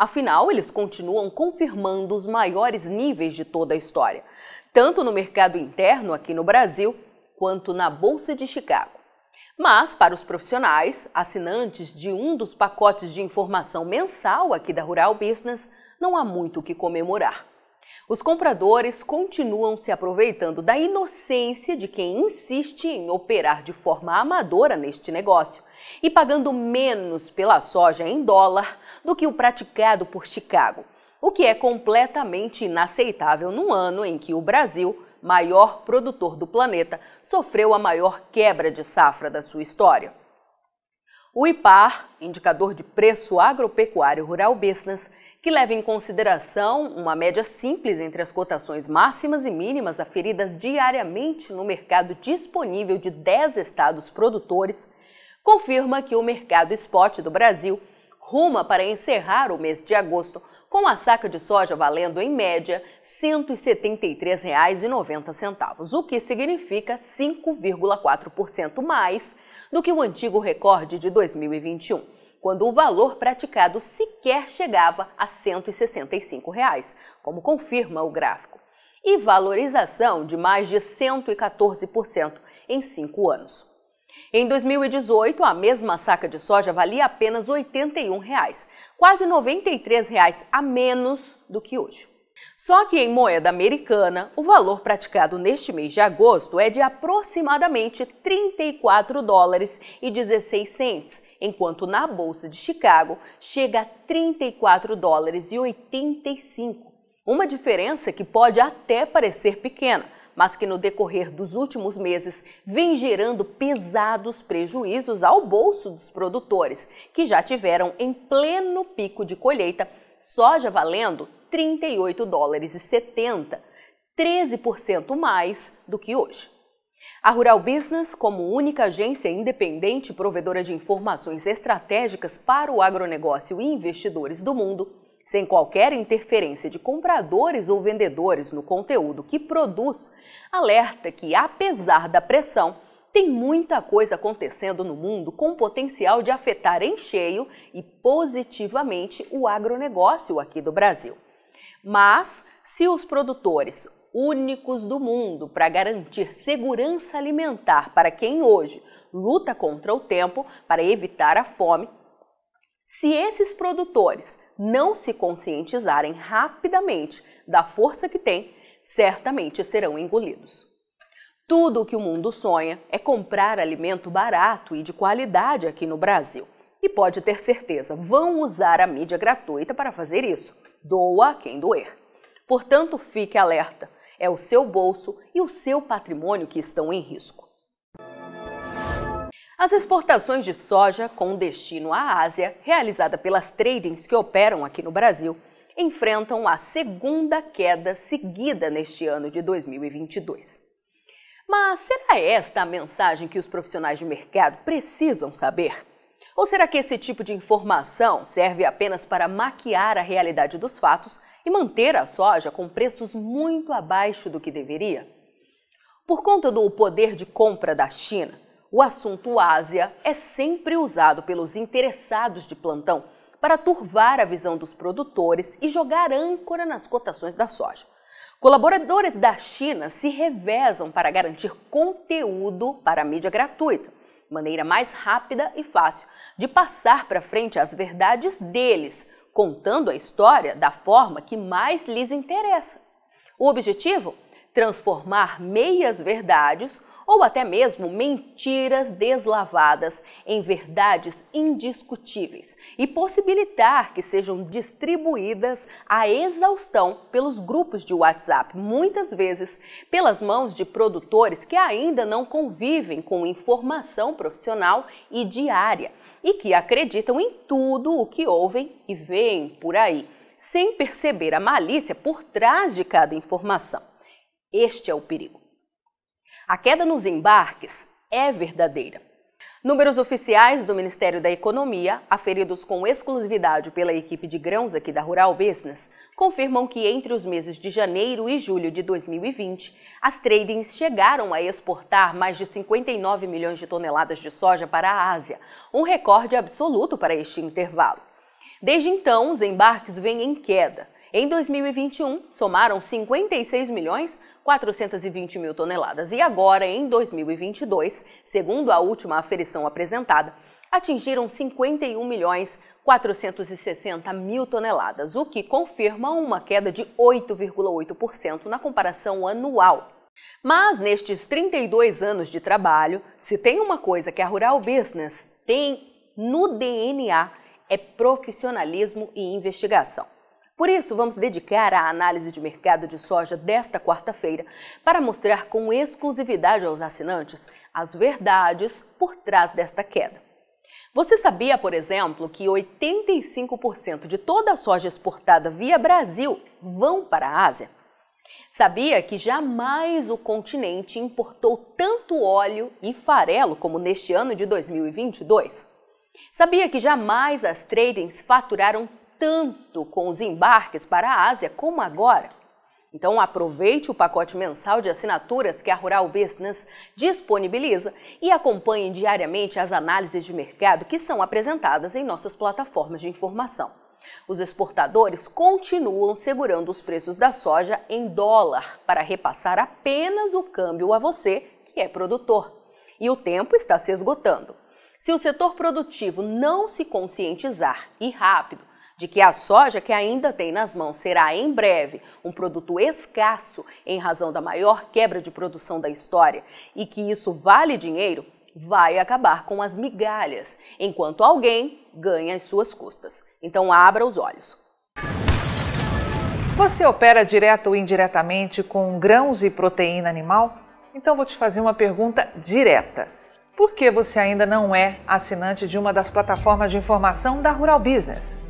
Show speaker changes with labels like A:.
A: Afinal, eles continuam confirmando os maiores níveis de toda a história, tanto no mercado interno aqui no Brasil, quanto na Bolsa de Chicago. Mas, para os profissionais, assinantes de um dos pacotes de informação mensal aqui da Rural Business, não há muito o que comemorar. Os compradores continuam se aproveitando da inocência de quem insiste em operar de forma amadora neste negócio e pagando menos pela soja em dólar do que o praticado por Chicago, o que é completamente inaceitável num ano em que o Brasil, maior produtor do planeta, sofreu a maior quebra de safra da sua história. O IPAR, indicador de preço agropecuário rural business, que leva em consideração uma média simples entre as cotações máximas e mínimas aferidas diariamente no mercado disponível de 10 estados produtores, confirma que o mercado spot do Brasil ruma para encerrar o mês de agosto com a saca de soja valendo, em média, R$ 173,90, o que significa 5,4% mais do que o antigo recorde de 2021, quando o valor praticado sequer chegava a 165 reais, como confirma o gráfico, e valorização de mais de 114% em cinco anos. Em 2018, a mesma saca de soja valia apenas 81 reais, quase 93 reais a menos do que hoje. Só que em moeda americana, o valor praticado neste mês de agosto é de aproximadamente 34 dólares e 16 cents, enquanto na bolsa de Chicago chega a 34 dólares e 85. Uma diferença que pode até parecer pequena, mas que no decorrer dos últimos meses vem gerando pesados prejuízos ao bolso dos produtores, que já tiveram em pleno pico de colheita soja valendo 38 dólares e 70, 13% mais do que hoje. A Rural Business, como única agência independente provedora de informações estratégicas para o agronegócio e investidores do mundo, sem qualquer interferência de compradores ou vendedores no conteúdo que produz, alerta que, apesar da pressão, tem muita coisa acontecendo no mundo com potencial de afetar em cheio e positivamente o agronegócio aqui do Brasil. Mas, se os produtores únicos do mundo para garantir segurança alimentar para quem hoje luta contra o tempo para evitar a fome, se esses produtores não se conscientizarem rapidamente da força que têm, certamente serão engolidos. Tudo o que o mundo sonha é comprar alimento barato e de qualidade aqui no Brasil. E pode ter certeza, vão usar a mídia gratuita para fazer isso. Doa quem doer. Portanto, fique alerta. É o seu bolso e o seu patrimônio que estão em risco. As exportações de soja com destino à Ásia, realizada pelas tradings que operam aqui no Brasil, enfrentam a segunda queda seguida neste ano de 2022. Mas será esta a mensagem que os profissionais de mercado precisam saber? Ou será que esse tipo de informação serve apenas para maquiar a realidade dos fatos e manter a soja com preços muito abaixo do que deveria? Por conta do poder de compra da China, o assunto Ásia é sempre usado pelos interessados de plantão para turvar a visão dos produtores e jogar âncora nas cotações da soja. Colaboradores da China se revezam para garantir conteúdo para a mídia gratuita, maneira mais rápida e fácil de passar para frente as verdades deles, contando a história da forma que mais lhes interessa. O objetivo? transformar meias verdades ou até mesmo mentiras deslavadas em verdades indiscutíveis e possibilitar que sejam distribuídas à exaustão pelos grupos de WhatsApp, muitas vezes pelas mãos de produtores que ainda não convivem com informação profissional e diária e que acreditam em tudo o que ouvem e veem por aí, sem perceber a malícia por trás de cada informação. Este é o perigo. A queda nos embarques é verdadeira. Números oficiais do Ministério da Economia, aferidos com exclusividade pela equipe de grãos aqui da Rural Business, confirmam que entre os meses de janeiro e julho de 2020, as tradings chegaram a exportar mais de 59 milhões de toneladas de soja para a Ásia, um recorde absoluto para este intervalo. Desde então, os embarques vêm em queda. Em 2021, somaram 56 milhões 420 mil toneladas e agora, em 2022, segundo a última aferição apresentada, atingiram 51 milhões 460 mil toneladas, o que confirma uma queda de 8,8% na comparação anual. Mas nestes 32 anos de trabalho, se tem uma coisa que a Rural Business tem no DNA é profissionalismo e investigação. Por isso, vamos dedicar a análise de mercado de soja desta quarta-feira para mostrar com exclusividade aos assinantes as verdades por trás desta queda. Você sabia, por exemplo, que 85% de toda a soja exportada via Brasil vão para a Ásia? Sabia que jamais o continente importou tanto óleo e farelo como neste ano de 2022? Sabia que jamais as tradings faturaram tanto com os embarques para a Ásia como agora. Então aproveite o pacote mensal de assinaturas que a Rural Business disponibiliza e acompanhe diariamente as análises de mercado que são apresentadas em nossas plataformas de informação. Os exportadores continuam segurando os preços da soja em dólar para repassar apenas o câmbio a você, que é produtor. E o tempo está se esgotando. Se o setor produtivo não se conscientizar e rápido de que a soja que ainda tem nas mãos será em breve um produto escasso em razão da maior quebra de produção da história e que isso vale dinheiro, vai acabar com as migalhas, enquanto alguém ganha as suas custas. Então abra os olhos.
B: Você opera direto ou indiretamente com grãos e proteína animal? Então vou te fazer uma pergunta direta. Por que você ainda não é assinante de uma das plataformas de informação da Rural Business?